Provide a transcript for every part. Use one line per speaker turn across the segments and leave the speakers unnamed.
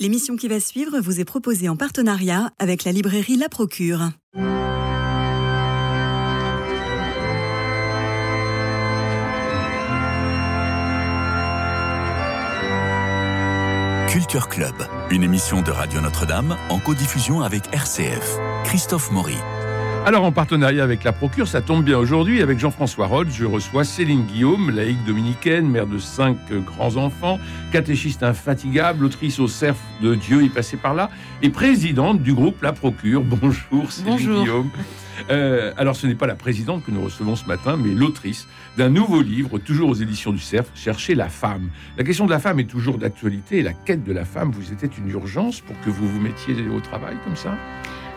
L'émission qui va suivre vous est proposée en partenariat avec la librairie La Procure.
Culture Club, une émission de Radio Notre-Dame en codiffusion avec RCF. Christophe Maury.
Alors en partenariat avec la Procure, ça tombe bien aujourd'hui, avec Jean-François Rhodes, je reçois Céline Guillaume, laïque dominicaine, mère de cinq grands-enfants, catéchiste infatigable, autrice au cerf de Dieu y passé par là, et présidente du groupe La Procure. Bonjour Céline
Bonjour.
Guillaume. Euh, alors ce n'est pas la présidente que nous recevons ce matin, mais l'autrice d'un nouveau livre, toujours aux éditions du Cerf, Chercher la femme. La question de la femme est toujours d'actualité et la quête de la femme vous était une urgence pour que vous vous mettiez au travail comme ça?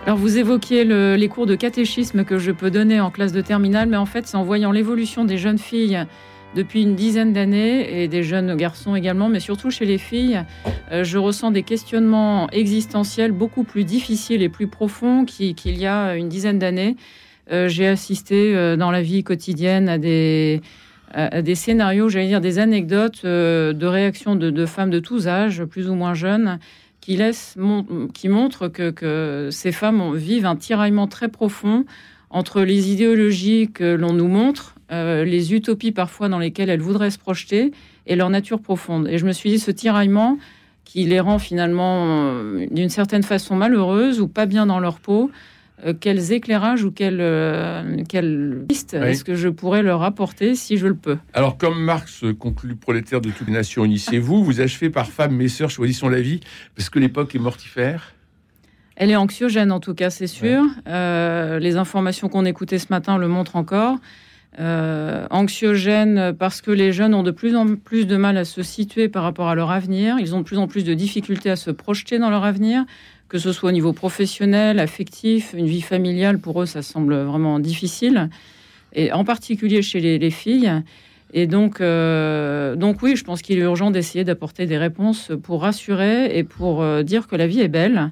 Alors vous évoquiez le- les cours de catéchisme que je peux donner en classe de terminale, mais en fait c'est en voyant l'évolution des jeunes filles depuis une dizaine d'années et des jeunes garçons également, mais surtout chez les filles, euh, je ressens des questionnements existentiels beaucoup plus difficiles et plus profonds qui- qu'il y a une dizaine d'années. Euh, J'ai assisté euh, dans la vie quotidienne à des, scénarios, j'allais dire des anecdotes de réactions de femmes de tous âges, plus ou moins jeunes, qui, laissent, mon- qui montrent que, ces femmes vivent un tiraillement très profond entre les idéologies que l'on nous montre, euh, les utopies parfois dans lesquelles elles voudraient se projeter, et leur nature profonde. Et je me suis dit, ce tiraillement qui les rend finalement euh, d'une certaine façon malheureuses ou pas bien dans leur peau, euh, quels éclairages ou quelles, euh, quelles pistes
Oui.
est-ce que je pourrais leur apporter si je le peux
Alors, comme Marx conclut prolétaire de toutes les nations, unissez-vous, vous achevez par femmes, mes sœurs, choisissons la vie, parce que l'époque est mortifère?
Elle est anxiogène en tout cas, c'est sûr. Euh, les informations qu'on écoutait ce matin le montrent encore. Euh, anxiogène parce que les jeunes ont de plus en plus de mal à se situer par rapport à leur avenir. Ils ont de plus en plus de difficultés à se projeter dans leur avenir, que ce soit au niveau professionnel, affectif, une vie familiale. Pour eux, ça semble vraiment difficile. Et en particulier chez les, les filles. Et donc, euh, donc oui, je pense qu'il est urgent d'essayer d'apporter des réponses pour rassurer et pour euh, dire que la vie est belle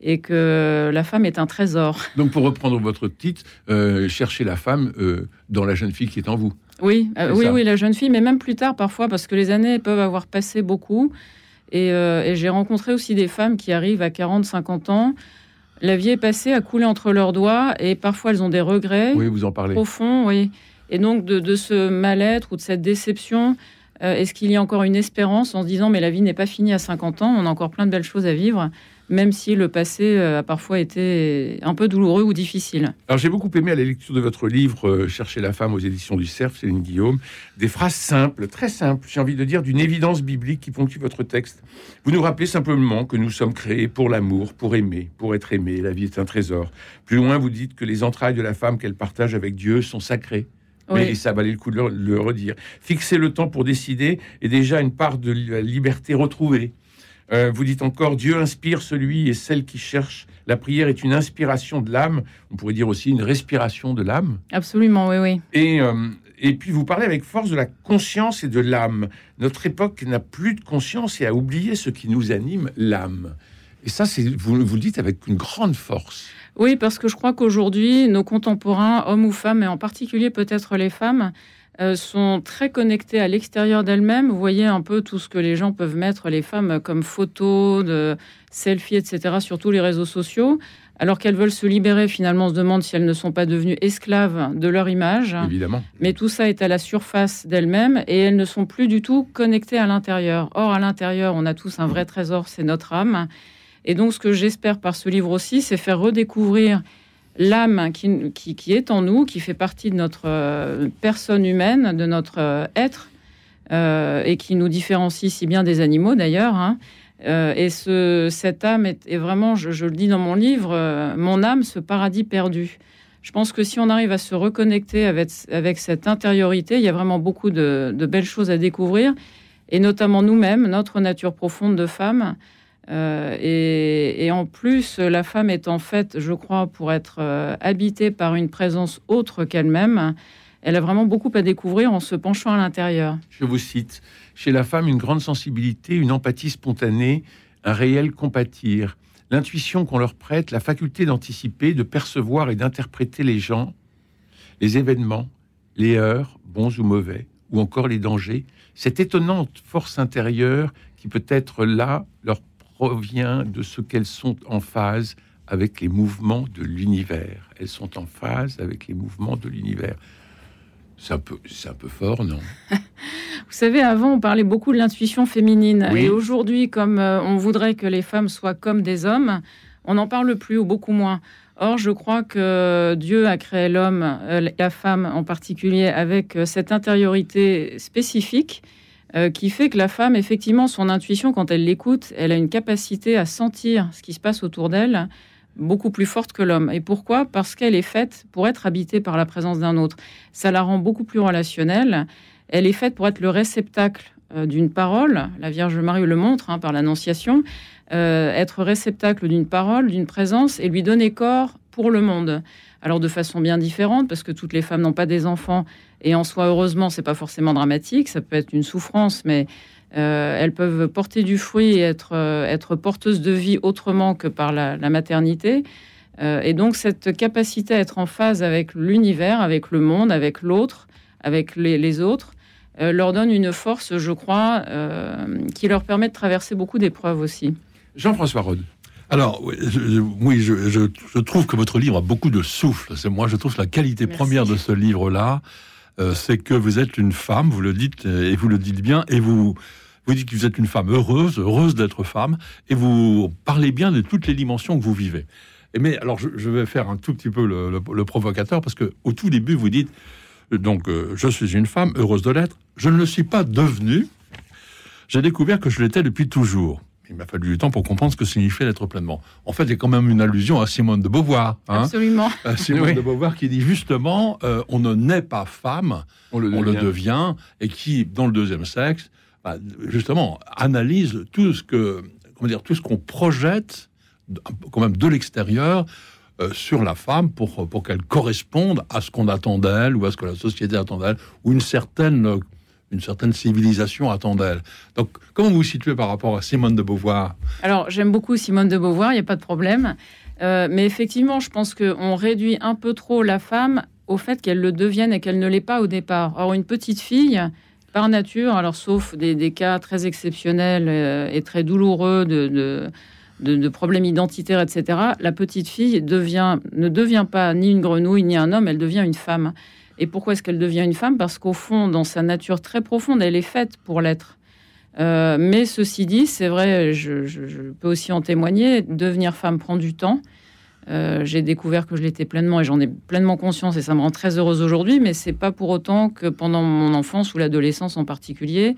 et que la femme est un trésor.
Donc, pour reprendre votre titre, euh, cherchez la femme euh, dans la jeune fille qui est en vous.
Oui, oui,
ça.
oui, la jeune fille, mais même plus tard parfois, parce que les années peuvent avoir passé beaucoup. Et, euh, et j'ai rencontré aussi des femmes qui arrivent à 40, 50 ans. La vie est passée, a coulé entre leurs doigts, et parfois elles ont des regrets
Oui, vous en parlez.
profonds, oui. Et donc de, de ce mal-être ou de cette déception, euh, est-ce qu'il y a encore une espérance en se disant mais la vie n'est pas finie à 50 ans, on a encore plein de belles choses à vivre, même si le passé euh, a parfois été un peu douloureux ou difficile.
Alors, j'ai beaucoup aimé à la lecture de votre livre euh, Chercher la femme aux éditions du Cerf, Céline Guillaume, des phrases simples, très simples, j'ai envie de dire, d'une évidence biblique qui ponctue votre texte. Vous nous rappelez simplement que nous sommes créés pour l'amour, pour aimer, pour être aimé. La vie est un trésor. Plus loin, vous dites que les entrailles de la femme qu'elle partage avec Dieu sont sacrées.
Oui.
Mais ça valait le coup de le, le redire. Fixer le temps pour décider est déjà une part de la liberté retrouvée. Euh, vous dites encore, Dieu inspire celui et celle qui cherche. La prière est une inspiration de l'âme. On pourrait dire aussi une respiration de l'âme.
Absolument, oui, oui.
Et, euh, et puis vous parlez avec force de la conscience et de l'âme. Notre époque n'a plus de conscience et a oublié ce qui nous anime, l'âme. Et ça, c'est vous, vous le dites avec une grande force.
Oui, parce que je crois qu'aujourd'hui, nos contemporains, hommes ou femmes, et en particulier peut-être les femmes, euh, sont très connectés à l'extérieur d'elles-mêmes. Vous voyez un peu tout ce que les gens peuvent mettre, les femmes, comme photos, de selfies, etc., sur tous les réseaux sociaux, alors qu'elles veulent se libérer. Finalement, on se demande si elles ne sont pas devenues esclaves de leur image.
Évidemment.
Mais tout ça est à la surface d'elles-mêmes et elles ne sont plus du tout connectées à l'intérieur. Or, à l'intérieur, on a tous un vrai trésor, c'est notre âme. Et donc, ce que j'espère par ce livre aussi, c'est faire redécouvrir l'âme qui, qui, est en nous, qui fait partie de notre euh, personne humaine, de notre euh, être, euh, et qui nous différencie si bien des animaux d'ailleurs. hein. Et ce, cette âme est, vraiment, je, le dis dans mon livre, mon âme, ce paradis perdu. Je pense que si on arrive à se reconnecter avec, avec cette intériorité, il y a vraiment beaucoup de, de belles choses à découvrir, et notamment nous-mêmes, notre nature profonde de femme. Euh, et, et en plus, la femme est en fait, je crois, pour être euh, habitée par une présence autre qu'elle-même, elle a vraiment beaucoup à découvrir en se penchant à l'intérieur.
Je vous cite, chez la femme, une grande sensibilité, une empathie spontanée, un réel compatir, l'intuition qu'on leur prête, la faculté d'anticiper, de percevoir et d'interpréter les gens, les événements, les heures, bons ou mauvais, ou encore les dangers, cette étonnante force intérieure qui peut être là leur provient de ce qu'elles sont en phase avec les mouvements de l'univers. Elles sont en phase avec les mouvements de l'univers. C'est un, peu, un peu fort, non?
Vous savez, avant, on parlait beaucoup de l'intuition féminine.
Oui.
Et aujourd'hui, comme euh, on voudrait que les femmes soient comme des hommes, on n'en parle plus ou beaucoup moins. Or, je crois que Dieu a créé l'homme, euh, la femme en particulier, avec euh, cette intériorité spécifique euh, qui fait que la femme, effectivement, son intuition, quand elle l'écoute, elle a une capacité à sentir ce qui se passe autour d'elle beaucoup plus forte que l'homme. Et pourquoi? Parce qu'elle est faite pour être habitée par la présence d'un autre. Ça la rend beaucoup plus relationnelle. Elle est faite pour être le réceptacle euh, d'une parole. La Vierge Marie le montre hein, par l'Annonciation. Euh, être réceptacle d'une parole, d'une présence et lui donner corps pour le monde. Alors de façon bien différente, parce que toutes les femmes n'ont pas des enfants et en soi, heureusement, c'est pas forcément dramatique. Ça peut être une souffrance, mais euh, elles peuvent porter du fruit et être, euh, être porteuses de vie autrement que par la, maternité. Euh, et donc cette capacité à être en phase avec l'univers, avec le monde, avec l'autre, avec les, les autres, leur donne une force, je crois, qui leur permet de traverser beaucoup d'épreuves aussi.
Jean-François Rode.
Alors, oui, je, je- oui, je, je- je trouve que votre livre a beaucoup de souffle. C'est moi, je trouve que la qualité
Merci.
première de ce livre-là, euh, c'est que vous êtes une femme, vous le dites euh, et vous le dites bien, et vous vous dites que vous êtes une femme heureuse, heureuse d'être femme, et vous parlez bien de toutes les dimensions que vous vivez. Et mais alors, je, je vais faire un tout petit peu le, le- le provocateur parce que au tout début, vous dites euh, donc euh, je suis une femme heureuse de l'être. Je ne le suis pas devenue. J'ai découvert que je l'étais depuis toujours. Il m'a fallu du temps pour comprendre ce que signifiait d'être pleinement. En fait, il y a quand même une allusion à Simone de Beauvoir. Hein
Absolument.
À Simone
Oui.
de Beauvoir qui dit justement euh, on ne naît pas femme,
On le
on le
devient.
et qui, dans le deuxième sexe, bah, justement, analyse tout ce que, comment dire, tout ce qu'on projette, de- quand même de l'extérieur, euh, sur la femme pour, pour qu'elle corresponde à ce qu'on attend d'elle ou à ce que la société attend d'elle ou une certaine, euh, une certaine civilisation attend d'elle. Donc, comment vous vous situez par rapport à Simone de Beauvoir?
Alors, j'aime beaucoup Simone de Beauvoir, il n'y a pas de problème. Euh, mais effectivement, je pense qu'on réduit un peu trop la femme au fait qu'elle le devienne et qu'elle ne l'est pas au départ. Or, une petite fille, par nature, alors sauf des, cas très exceptionnels euh, et très douloureux de, problèmes identitaires, etc., la petite fille ne devient pas ni une grenouille ni un homme, elle devient une femme. Et pourquoi est-ce qu'elle devient une femme? Parce qu'au fond, dans sa nature très profonde, elle est faite pour l'être. Euh, mais ceci dit, c'est vrai, je, peux aussi en témoigner, devenir femme prend du temps. Euh, J'ai découvert que je l'étais pleinement et j'en ai pleinement conscience et ça me rend très heureuse aujourd'hui, mais c'est pas pour autant que pendant mon enfance ou l'adolescence en particulier,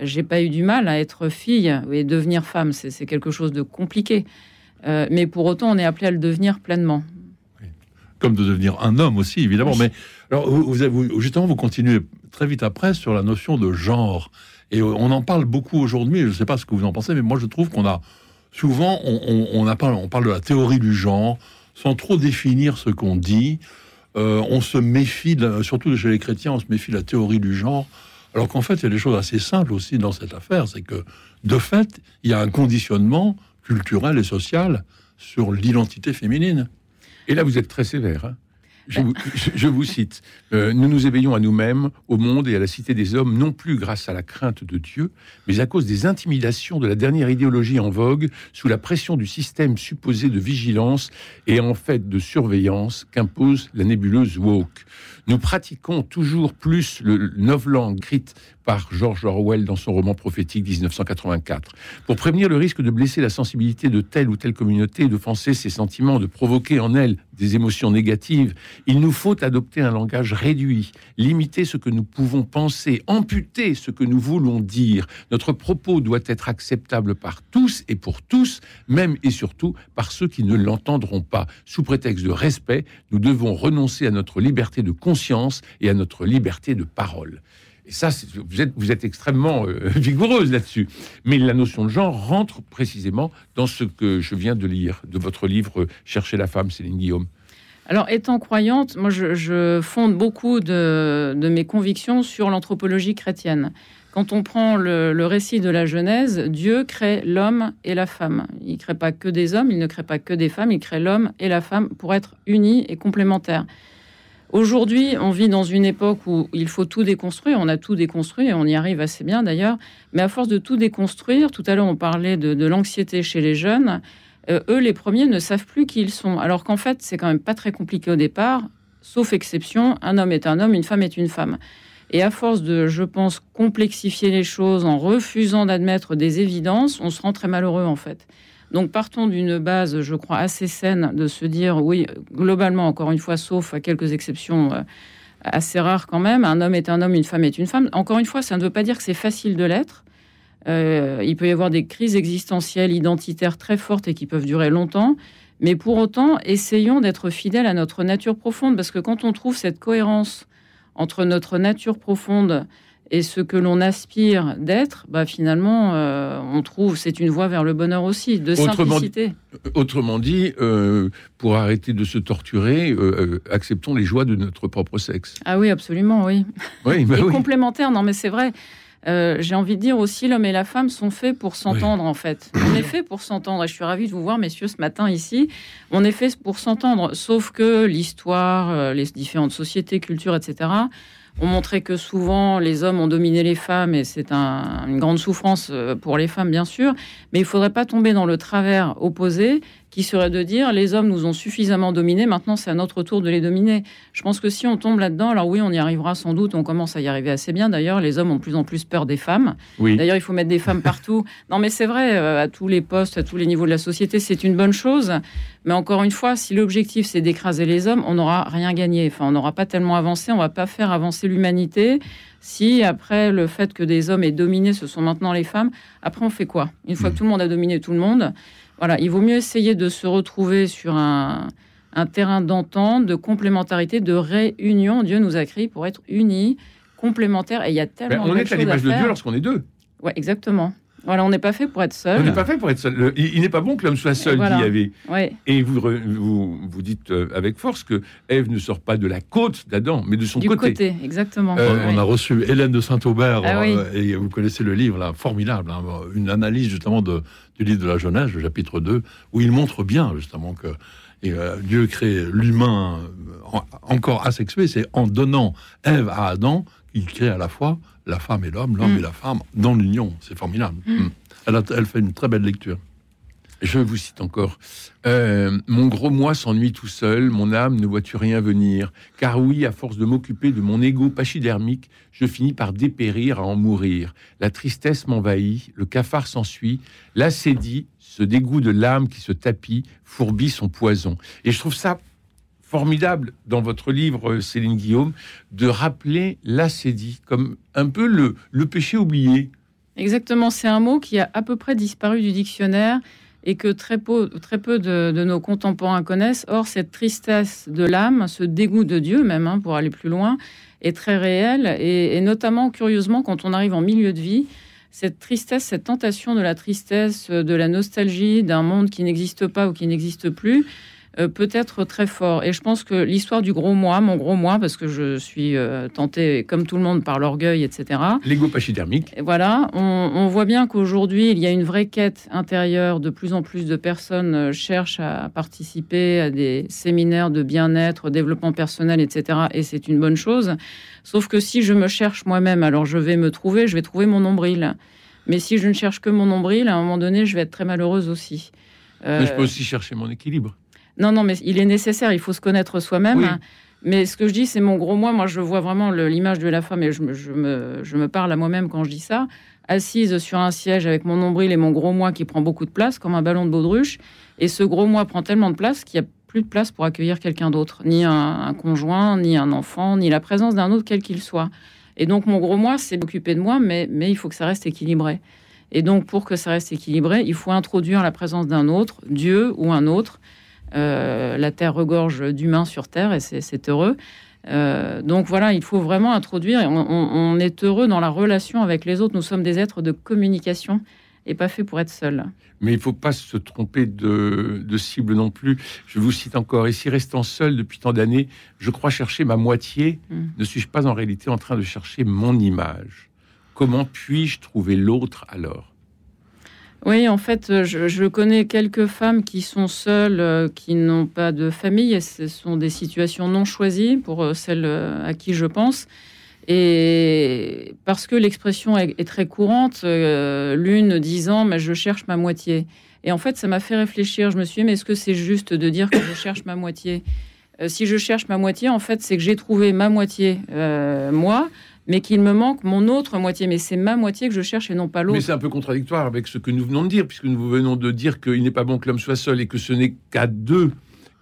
j'ai pas eu du mal à être fille et devenir femme. C'est c'est quelque chose de compliqué. Euh, mais pour autant, on est appelé à le devenir pleinement.
Comme de devenir un homme aussi, évidemment.
Oui.
Mais alors, vous, vous justement, vous continuez très vite après sur la notion de genre. Et euh, on en parle beaucoup aujourd'hui. Je ne sais pas ce que vous en pensez, mais moi, je trouve qu'on a souvent, on, on, on a parlé- on parle de la théorie du genre sans trop définir ce qu'on dit. Euh, on se méfie, de surtout chez les chrétiens, on se méfie de la théorie du genre. Alors qu'en fait, il y a des choses assez simples aussi dans cette affaire. C'est que, de fait, il y a un conditionnement culturel et social sur l'identité féminine.
Et là, vous êtes très sévère. hein. Je, vous, cite. Euh, nous nous éveillons à nous-mêmes, au monde et à la cité des hommes, non plus grâce à la crainte de Dieu, mais à cause des intimidations de la dernière idéologie en vogue, sous la pression du système supposé de vigilance et en fait de surveillance qu'impose la nébuleuse woke. Nous pratiquons toujours plus le novlangue écrite par George Orwell dans son roman prophétique 1984. Pour prévenir le risque de blesser la sensibilité de telle ou telle communauté, d'offenser ses sentiments, de provoquer en elle des émotions négatives, il nous faut adopter un langage réduit, limiter ce que nous pouvons penser, amputer ce que nous voulons dire. Notre propos doit être acceptable par tous et pour tous, même et surtout par ceux qui ne l'entendront pas. Sous prétexte de respect, nous devons renoncer à notre liberté de conscience et à notre liberté de parole. Et ça, vous êtes, vous êtes extrêmement euh, vigoureuse là-dessus. Mais la notion de genre rentre précisément dans ce que je viens de lire de votre livre euh, Chercher la femme, Céline Guillaume.
Alors, étant croyante, moi, je, fonde beaucoup de, mes convictions sur l'anthropologie chrétienne. Quand on prend le récit de la Genèse, Dieu crée l'homme et la femme. Il ne crée pas que des hommes, il ne crée pas que des femmes, il crée l'homme et la femme pour être unis et complémentaires. Aujourd'hui, on vit dans une époque où il faut tout déconstruire. On a tout déconstruit et on y arrive assez bien d'ailleurs. Mais à force de tout déconstruire, tout à l'heure on parlait de, l'anxiété chez les jeunes. Euh, eux, les premiers, ne savent plus qui ils sont. Alors qu'en fait, c'est quand même pas très compliqué au départ, sauf exception. Un homme est un homme, une femme est une femme. Et à force de, je pense, complexifier les choses en refusant d'admettre des évidences, on se rend très malheureux en fait. Donc partons d'une base, je crois, assez saine de se dire, oui, globalement, encore une fois, sauf à quelques exceptions euh, assez rares quand même, un homme est un homme, une femme est une femme. Encore une fois, ça ne veut pas dire que c'est facile de l'être. Euh, il peut y avoir des crises existentielles, identitaires très fortes et qui peuvent durer longtemps. Mais pour autant, essayons d'être fidèles à notre nature profonde, parce que quand on trouve cette cohérence entre notre nature profonde et ce que l'on aspire d'être, bah finalement, euh, on trouve c'est une voie vers le bonheur aussi, de simplicité.
Euh, autrement dit, euh, pour arrêter de se torturer, acceptons les joies de notre propre sexe.
Ah oui, absolument, oui.
Oui, bah
et complémentaire, non mais c'est vrai. J'ai envie de dire aussi, l'homme et la femme sont faits pour s'entendre, en fait. On est fait pour s'entendre. Et je suis ravie de vous voir, messieurs, ce matin ici. On est fait pour s'entendre. Sauf que l'histoire, les différentes sociétés, cultures, etc., on montrait que souvent les hommes ont dominé les femmes et c'est une grande souffrance euh, pour les femmes, bien sûr. Mais il faudrait pas tomber dans le travers opposé qui serait de dire les hommes nous ont suffisamment dominés, maintenant c'est à notre tour de les dominer. Je pense que si on tombe là-dedans, alors oui, on y arrivera sans doute, on commence à y arriver assez bien. D'ailleurs, les hommes ont de plus en plus peur des femmes.
Oui.
D'ailleurs, il faut mettre des femmes partout. non, mais c'est vrai, euh, à tous les postes, à tous les niveaux de la société, c'est une bonne chose. Mais encore une fois, si l'objectif c'est d'écraser les hommes, on n'aura rien gagné. Enfin, on n'aura pas tellement avancé, on va pas faire avancer l'humanité. Si après le fait que des hommes aient dominé, ce sont maintenant les femmes, après on fait quoi? Une fois que hmm. tout le monde a dominé tout le monde, voilà, il vaut mieux essayer de se retrouver sur un, terrain d'entente, de complémentarité, de réunion. Dieu nous a créés pour être unis, complémentaires, et il y a tellement
ben,
de
choses à faire. On est à l'image de Dieu lorsqu'on est deux.
Oui, exactement. Voilà, on n'est pas fait pour être seul.
On n'est pas fait pour être seul. il, n'est pas bon que l'homme soit seul, dit Yahvé.
Ouais.
Et vous, vous, vous dites euh, avec force que Ève ne sort pas de la côte d'Adam, mais de son
du côté. exactement.
Euh, on a reçu Hélène de Saint-Aubert, ah euh, et vous connaissez le livre, là, formidable, hein, une analyse justement de, du livre de la Genèse, le chapitre 2, où il montre bien justement que Dieu crée l'humain encore asexué, c'est en donnant Ève à Adam qu'il crée à la fois la femme et l'homme, l'homme mm. et la femme dans l'union. C'est formidable. Mm. Mm. Elle, elle, fait une très belle lecture.
Je vous cite encore. Euh, mon gros moi s'ennuie tout seul, mon âme ne vois-tu rien venir? Car oui, à force de m'occuper de mon ego pachydermique, je finis par dépérir à en mourir. La tristesse m'envahit, le cafard s'ensuit, l'acédie, ce dégoût de l'âme qui se tapit, fourbit son poison. Et je trouve ça formidable dans votre livre, Céline Guillaume, de rappeler l'acédie comme un peu le, le péché oublié.
Exactement, c'est un mot qui a à peu près disparu du dictionnaire et que très peu, très peu de, nos contemporains connaissent. Or, cette tristesse de l'âme, ce dégoût de Dieu même, hein, pour aller plus loin, est très réel et, notamment, curieusement, quand on arrive en milieu de vie, cette tristesse, cette tentation de la tristesse, de la nostalgie d'un monde qui n'existe pas ou qui n'existe plus, euh, peut être très fort. Et je pense que l'histoire du gros moi, mon gros moi, parce que je suis euh, tentée, comme tout le monde, par l'orgueil, etc.
L'ego pachydermique.
Voilà, on, voit bien qu'aujourd'hui, il y a une vraie quête intérieure. De plus en plus de personnes euh, cherchent à participer à des séminaires de bien-être, développement personnel, etc. Et c'est une bonne chose. Sauf que si je me cherche moi-même, alors je vais me trouver, je vais trouver mon nombril. Mais si je ne cherche que mon nombril, à un moment donné, je vais être très malheureuse aussi.
Mais je peux aussi chercher mon équilibre.
Non, non, mais il est nécessaire, il faut se connaître soi-même. Mais ce que je dis, c'est mon gros moi. Moi, je vois vraiment l'image de la femme et je, me, parle à moi-même quand je dis ça. Assise sur un siège avec mon nombril et mon gros moi qui prend beaucoup de place, comme un ballon de baudruche. Et ce gros moi prend tellement de place qu'il n'y a plus de place pour accueillir quelqu'un d'autre. Ni un, conjoint, ni un enfant, ni la présence d'un autre, quel qu'il soit. Et donc, mon gros moi, c'est m'occuper de moi, mais, mais il faut que ça reste équilibré. Et donc, pour que ça reste équilibré, il faut introduire la présence d'un autre, Dieu ou un autre, la Terre regorge d'humains sur Terre et c'est heureux. Euh, donc voilà, il faut vraiment introduire. On, est heureux dans la relation avec les autres. Nous sommes des êtres de communication et pas faits pour être seuls.
Mais il ne faut pas se tromper de, cible non plus. Je vous cite encore. Et si restant seul depuis tant d'années, je crois chercher ma moitié, hmm. ne suis-je pas en réalité en train de chercher mon image? Comment puis-je trouver l'autre alors?
Oui, en fait, je, je connais quelques femmes qui sont seules, euh, qui n'ont pas de famille, ce sont des situations non choisies pour euh, celles euh, à qui je pense. Et parce que l'expression est, très courante, euh, l'une disant mais je cherche ma moitié. Et en fait, ça m'a fait réfléchir. Je me suis dit mais est-ce que c'est juste de dire que je cherche ma moitié? Euh, Si je cherche ma moitié, en fait, c'est que j'ai trouvé ma moitié euh, moi, mais qu'il me manque mon autre moitié. Mais c'est ma moitié que je cherche et non pas
Mais
l'autre.
c'est un peu contradictoire avec ce que nous venons de dire, puisque nous venons de dire qu'il n'est pas bon que l'homme soit seul et que ce n'est qu'à deux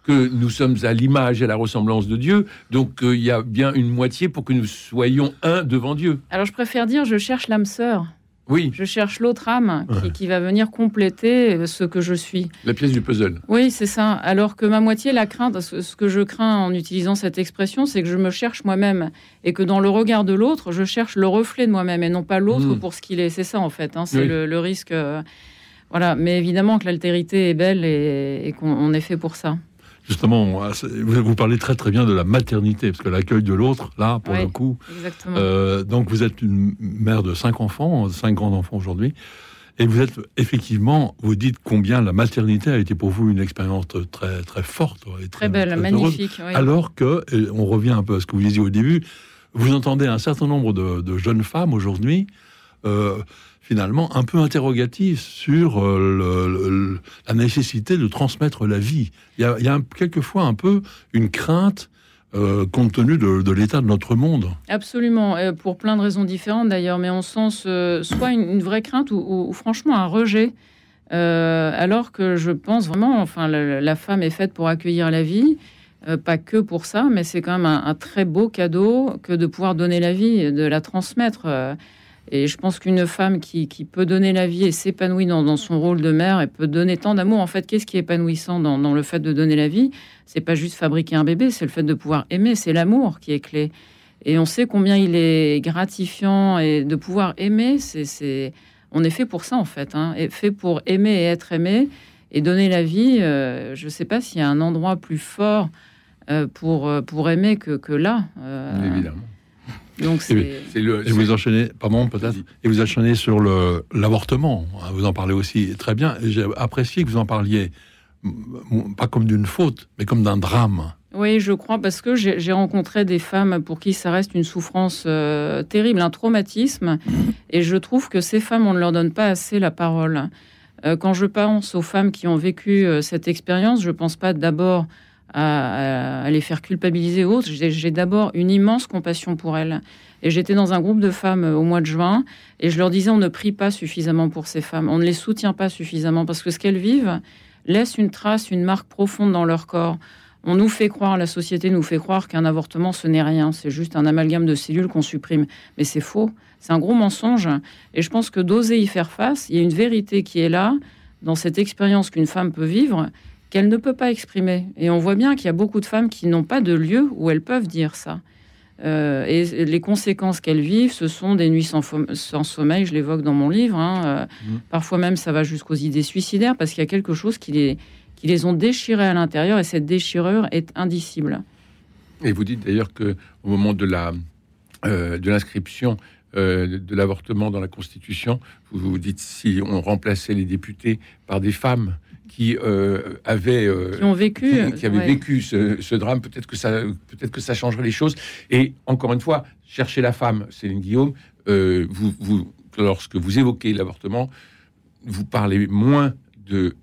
que nous sommes à l'image et à la ressemblance de Dieu. Donc euh, il y a bien une moitié pour que nous soyons un devant Dieu.
Alors je préfère dire je cherche l'âme sœur.
Oui,
Je cherche l'autre âme qui, qui va venir compléter ce que je suis.
la pièce du puzzle.
Oui, c'est ça. Alors que ma moitié, la crainte, ce que je crains en utilisant cette expression, c'est que je me cherche moi-même et que dans le regard de l'autre, je cherche le reflet de moi-même et non pas l'autre
Mm.
pour ce qu'il est. C'est ça en fait. hein. C'est
Oui.
le, le risque. euh, Voilà. Mais évidemment que l'altérité est belle et, et qu'on on est fait pour ça.
Justement, vous, parlez très très bien de la maternité, parce que l'accueil de l'autre, là, pour le coup,
Exactement.
euh, donc vous êtes une mère de cinq enfants, cinq grands enfants aujourd'hui, et vous êtes effectivement, vous dites combien la maternité a été pour vous une expérience très très forte et
très belle, magnifique. oui.
Alors que, on revient un peu à ce que vous disiez au début, vous entendez un certain nombre de, de jeunes femmes aujourd'hui, euh, finalement, un peu interrogatives sur euh, la nécessité de transmettre la vie. Il y a, quelquefois un peu une crainte, euh, compte tenu de, l'état de notre monde.
Absolument, euh, pour plein de raisons différentes d'ailleurs, mais on sent soit une, vraie crainte ou, franchement un rejet. Alors que je pense vraiment, enfin, la, femme est faite pour accueillir la vie, pas que pour ça, mais c'est quand même un, un très beau cadeau que de pouvoir donner la vie, de la transmettre. Et je pense qu'une femme qui, peut donner la vie et s'épanouit dans, son rôle de mère et peut donner tant d'amour, en fait, qu'est-ce qui est épanouissant dans, le fait de donner la vie? C'est pas juste fabriquer un bébé, c'est le fait de pouvoir aimer, c'est l'amour qui est clé. Et on sait combien il est gratifiant et de pouvoir aimer, c'est, on est fait pour ça en fait, hein, fait pour aimer et être aimé et donner la vie. euh, je ne sais pas s'il y a un endroit plus fort euh, pour euh, pour aimer que, que là.
Évidemment.
Donc c'est,
C'est le.
Et vous enchaînez, pardon, peut-être, et vous enchaînez sur le l'avortement. hein, Vous en parlez aussi très bien. Et J'ai apprécié que vous en parliez, pas comme d'une faute, mais comme d'un drame.
Oui, je crois, parce que j'ai j'ai rencontré des femmes pour qui ça reste une souffrance euh, terrible, un traumatisme, et je trouve que ces femmes, on ne leur donne pas assez la parole. Euh, quand je pense aux femmes qui ont vécu euh, cette expérience, je pense pas d'abord à, les faire culpabiliser ou autres. J'ai j'ai d'abord une immense compassion pour elles. Et j'étais dans un groupe de femmes euh, au mois de juin, et je leur disais, on ne prie pas suffisamment pour ces femmes, on ne les soutient pas suffisamment, parce que ce qu'elles vivent laisse une trace, une marque profonde dans leur corps. On nous fait croire, la société nous fait croire qu'un avortement, ce n'est rien, c'est juste un amalgame de cellules qu'on supprime. Mais c'est faux, c'est un gros mensonge. Et je pense que d'oser y faire face, il y a une vérité qui est là, dans cette expérience qu'une femme peut vivre, qu'elle ne peut pas exprimer. Et on voit bien qu'il y a beaucoup de femmes qui n'ont pas de lieu où elles peuvent dire ça. Euh, et les conséquences qu'elles vivent, ce sont des nuits sans, sans sommeil, je l'évoque dans mon livre. hein, euh,
Mhm.
Parfois même, ça va jusqu'aux idées suicidaires, parce qu'il y a quelque chose qui les, qui les ont déchirés à l'intérieur, et cette déchirure est indicible.
Et vous dites d'ailleurs que au moment de la euh, de l'inscription euh, de l'avortement dans la Constitution, vous vous dites si on remplaçait les députés par des femmes qui euh, avaient euh,
Qui ont vécu.
qui, qui avaient
ouais.
vécu ce, ce drame, peut-être que ça peut-être que ça changerait les choses. Et encore une fois, chercher la femme, Céline Guillaume, euh, vous, vous lorsque vous évoquez l'avortement, vous parlez moins de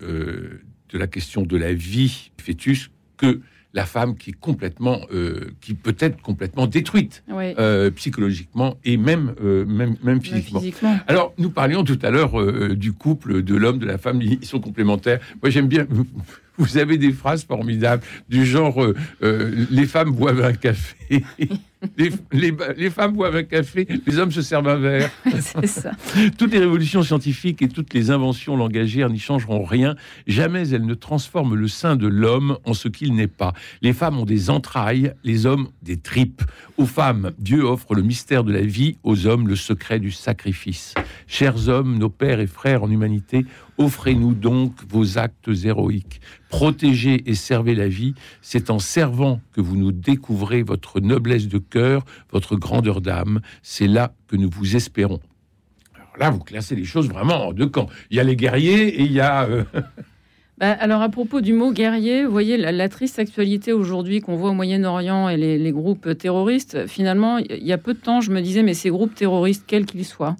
de la question de la vie du fœtus que la femme qui est complètement, euh, qui peut être complètement détruite euh, psychologiquement et même, euh, même, même
même
physiquement.
physiquement.
Alors, nous parlions tout à l'heure du couple, de l'homme, de la femme, ils sont complémentaires. Moi, j'aime bien. Vous avez des phrases formidables du genre euh, euh, les femmes boivent un café, les, les- les femmes boivent un café, les hommes se servent un verre.
c'est ça.
Toutes les révolutions scientifiques et toutes les inventions langagières n'y changeront rien. Jamais elles ne transforment le sein de l'homme en ce qu'il n'est pas. Les femmes ont des entrailles, les hommes des tripes. Aux femmes, Dieu offre le mystère de la vie, aux hommes le secret du sacrifice. Chers hommes, nos pères et frères en humanité, offrez-nous donc vos actes héroïques. Protégez et servez la vie. C'est en servant que vous nous découvrez votre noblesse de cœur, votre grandeur d'âme. C'est là que nous vous espérons. Alors là, vous classez les choses vraiment en deux camps. Il y a les guerriers et il y a. euh,
Bah, alors à propos du mot guerrier, vous voyez la, triste actualité aujourd'hui qu'on voit au Moyen-Orient et les groupes terroristes, finalement, il y a peu de temps, je me disais, mais ces groupes terroristes, quels qu'ils soient,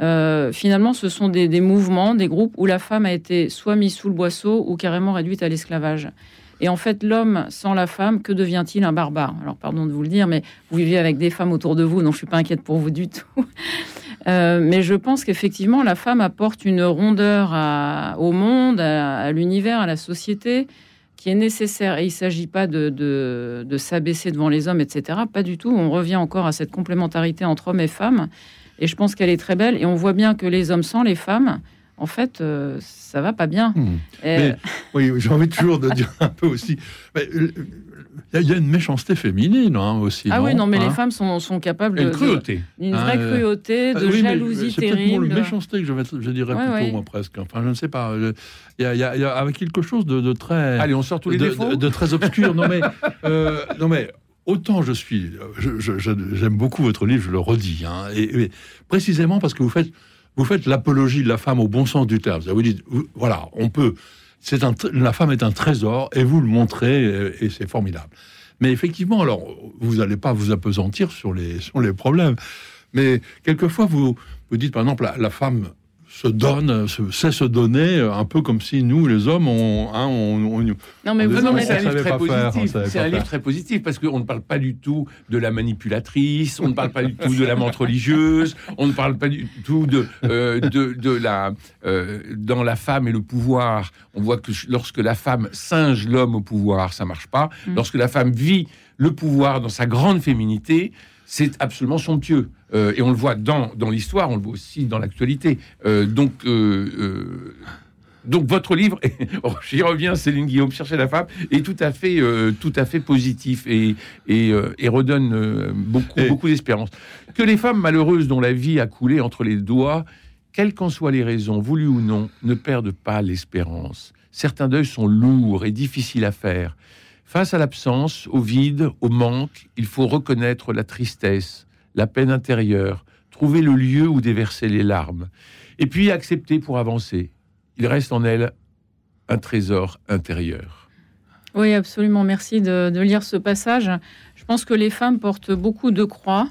euh, finalement, ce sont des, mouvements, des groupes où la femme a été soit mise sous le boisseau ou carrément réduite à l'esclavage. Et en fait, l'homme sans la femme, que devient-il un barbare? Alors, pardon de vous le dire, mais vous vivez avec des femmes autour de vous, donc je suis pas inquiète pour vous du tout. Euh, mais je pense qu'effectivement, la femme apporte une rondeur au monde, à, l'univers, à la société, qui est nécessaire. Et il ne s'agit pas de s'abaisser devant les hommes, etc. Pas du tout. On revient encore à cette complémentarité entre hommes et femmes. Et je pense qu'elle est très belle. Et on voit bien que les hommes sans les femmes, en fait, euh, ça va pas bien.
Hmm. Mais- Oui, j'ai envie toujours de dire un peu aussi. mais, euh, Il y, a- il y a une méchanceté féminine hein, aussi.
ah oui, non, mais
Hein
les femmes sont, sont capables
une
de-
cruauté.
d'une
Ah,
vraie
euh,
cruauté, de
Ah oui, mais
jalousie
C'est
terrible.
méchanceté que je, vais, je dirais
Ouais,
plutôt,
ouais.
moi, presque. Enfin, je ne sais pas. Il y y y a avec quelque chose de, de très.
Allez, on sort tous les
de,
défauts.
de- de très obscur. non, mais, euh, non, mais autant je suis. J'aime beaucoup votre livre, je le redis. hein, et, précisément parce que vous faites, vous faites l'apologie de la femme au bon sens du terme. Vous dites, voilà, on peut. C'est la femme est un trésor et vous le montrez et, c'est formidable. Mais effectivement, alors, vous n'allez pas vous apesantir sur les, sur les problèmes. Mais quelquefois, vous, vous dites, par exemple, la femme se donne, se, sait se donner, un peu comme si nous, les hommes, on, hein, on, on-
Non, mais
mais c'est un
êtes-
livre très positif. C'est un livre très positif parce qu'on ne parle pas du tout de la manipulatrice, on ne parle pas du tout de la menthe religieuse, on ne parle pas du tout de, euh, de, de la. euh, dans la femme et le pouvoir, on voit que lorsque la femme singe l'homme au pouvoir, ça marche pas.
Mm.
Lorsque la femme vit le pouvoir dans sa grande féminité, c'est absolument somptueux. Euh, et on le voit dans, dans l'histoire, on le voit aussi dans l'actualité. Euh, donc. euh, donc votre livre, j'y reviens, Céline Guillaume, chercher la femme, est tout à fait, tout à fait positif et, et, et redonne beaucoup,
Et-
beaucoup d'espérance. Que les femmes malheureuses dont la vie a coulé entre les doigts, quelles qu'en soient les raisons, voulues ou non, ne perdent pas l'espérance. Certains deuils sont lourds et difficiles à faire. Face à l'absence, au vide, au manque, il faut reconnaître la tristesse, la peine intérieure, trouver le lieu où déverser les larmes, et puis accepter pour avancer. Il reste en elle un trésor intérieur.
Oui, absolument. Merci de, de lire ce passage. Je pense que les femmes portent beaucoup de croix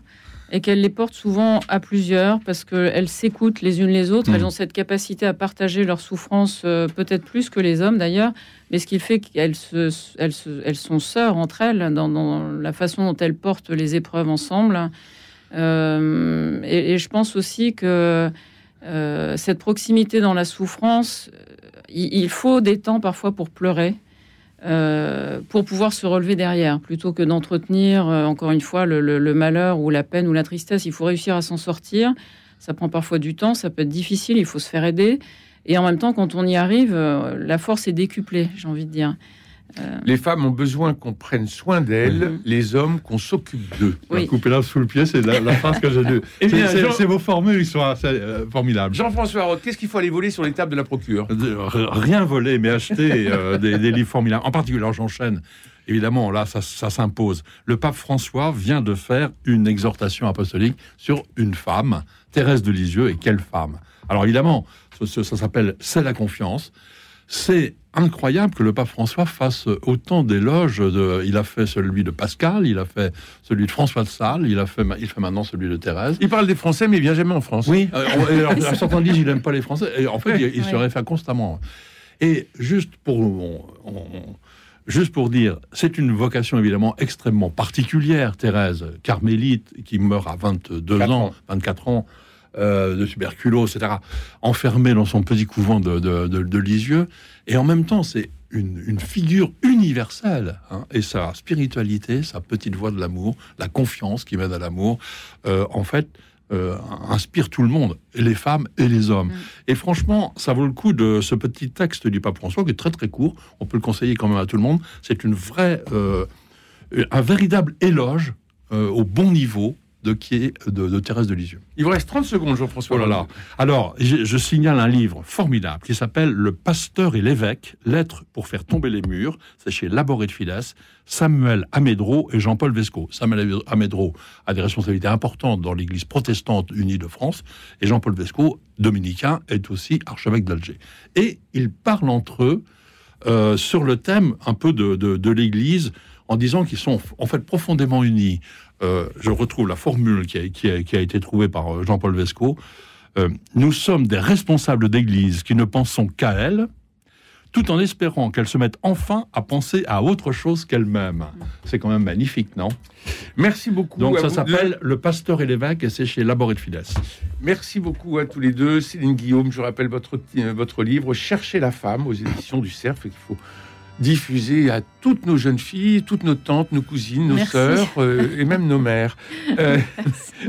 et qu'elles les portent souvent à plusieurs parce qu'elles s'écoutent les unes les autres.
Mm.
Elles ont cette capacité à partager leurs souffrances, euh, peut-être plus que les hommes d'ailleurs, mais ce qui fait qu'elles se, elles se- elles sont sœurs entre elles dans, dans la façon dont elles portent les épreuves ensemble. Euh, et, et je pense aussi que euh, cette proximité dans la souffrance, il, il faut des temps parfois pour pleurer. Euh, pour pouvoir se relever derrière, plutôt que d'entretenir, euh, encore une fois, le, malheur ou la peine ou la tristesse. Il faut réussir à s'en sortir. Ça prend parfois du temps, ça peut être difficile, il faut se faire aider. Et en même temps, quand on y arrive, euh, la force est décuplée, j'ai envie de dire.
Les femmes ont besoin qu'on prenne soin d'elles,
Mhm.
les hommes qu'on s'occupe d'eux.
Oui.
Couper là sous le pied, c'est la, la phrase que j'ai lue.
Eh
C'est- vos formules, ils sont assez euh, formidables.
Jean-François Roth, qu'est-ce qu'il faut aller voler sur les tables de la procure
De- r- Rien voler, mais acheter euh, des, des livres formidables. En particulier, alors j'enchaîne. Évidemment, là, ça, ça s'impose. Le pape François vient de faire une exhortation apostolique sur une femme, Thérèse de Lisieux, et quelle femme? Alors évidemment, ça, ça- ça s'appelle C'est la confiance. C'est incroyable que le pape François fasse autant d'éloges. De, il a fait celui de Pascal, il a fait celui de François de Sales, il, a fait, il fait maintenant celui de Thérèse.
Il parle des Français, mais il vient jamais en France.
Oui, euh, alors, certains disent qu'il n'aime pas les Français. Et en fait, il, il se réfère constamment. Et juste pour, on- on- juste pour dire, c'est une vocation évidemment extrêmement particulière, Thérèse, carmélite, qui meurt à 22
Quatre
ans,
ans.
24 ans, euh, de tuberculose, etc., enfermée dans son petit couvent de, de, de- de Lisieux. Et en même temps, c'est une, une figure universelle. hein, et sa spiritualité, sa petite voix de l'amour, la confiance qui mène à l'amour, euh, en fait, euh, inspire tout le monde, et les femmes et les hommes.
Mm.
Et franchement, ça vaut le coup de ce petit texte du pape François, qui est très très court, on peut le conseiller quand même à tout le monde. C'est une vraie, euh, un véritable éloge euh, au bon niveau de, de, de Thérèse de Lisieux.
Il vous reste 30 secondes, Jean-François.
Oh là là. Alors, je, je signale un livre formidable qui s'appelle Le pasteur et l'évêque, lettres pour faire tomber les murs. C'est chez Laboré de Files, Samuel Amédro et Jean-Paul Vesco. Samuel Amédro a des responsabilités importantes dans l'Église protestante unie de France et Jean-Paul Vesco, dominicain, est aussi archevêque d'Alger. Et ils parlent entre eux euh, sur le thème un peu de, de, de l'Église en disant qu'ils sont en fait profondément unis. Euh, je retrouve la formule qui a, qui a, qui a été trouvée par euh, Jean-Paul Vesco. Euh, nous sommes des responsables d'Église qui ne pensons qu'à elle, tout en espérant qu'elle se mette enfin à penser à autre chose qu'elle-même. C'est quand même magnifique, non?
Merci beaucoup.
Donc ça s'appelle
deux.
Le Pasteur et l'évêque et c'est chez Laboré de Fides.
Merci beaucoup à tous les deux. Céline Guillaume, je rappelle votre livre Chercher la femme aux éditions du Cerf et qu'il faut diffuser à toutes nos jeunes filles, toutes nos tantes, nos cousines, nos
Merci.
sœurs euh, et même nos mères. Euh,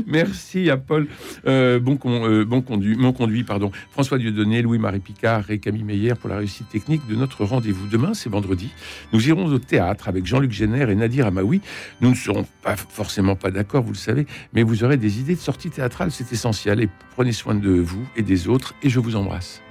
merci à Paul euh, bon, con- bon conduit, mon conduit, pardon, François Dieudonné, Louis-Marie Picard et Camille Meyer pour la réussite technique de notre rendez-vous. Demain, c'est vendredi. Nous irons au théâtre avec Jean-Luc Génère et Nadir Amaoui. Nous ne serons pas forcément pas d'accord, vous le savez, mais vous aurez des idées de sortie théâtrale, c'est essentiel. Et prenez soin de vous et des autres, et je vous embrasse.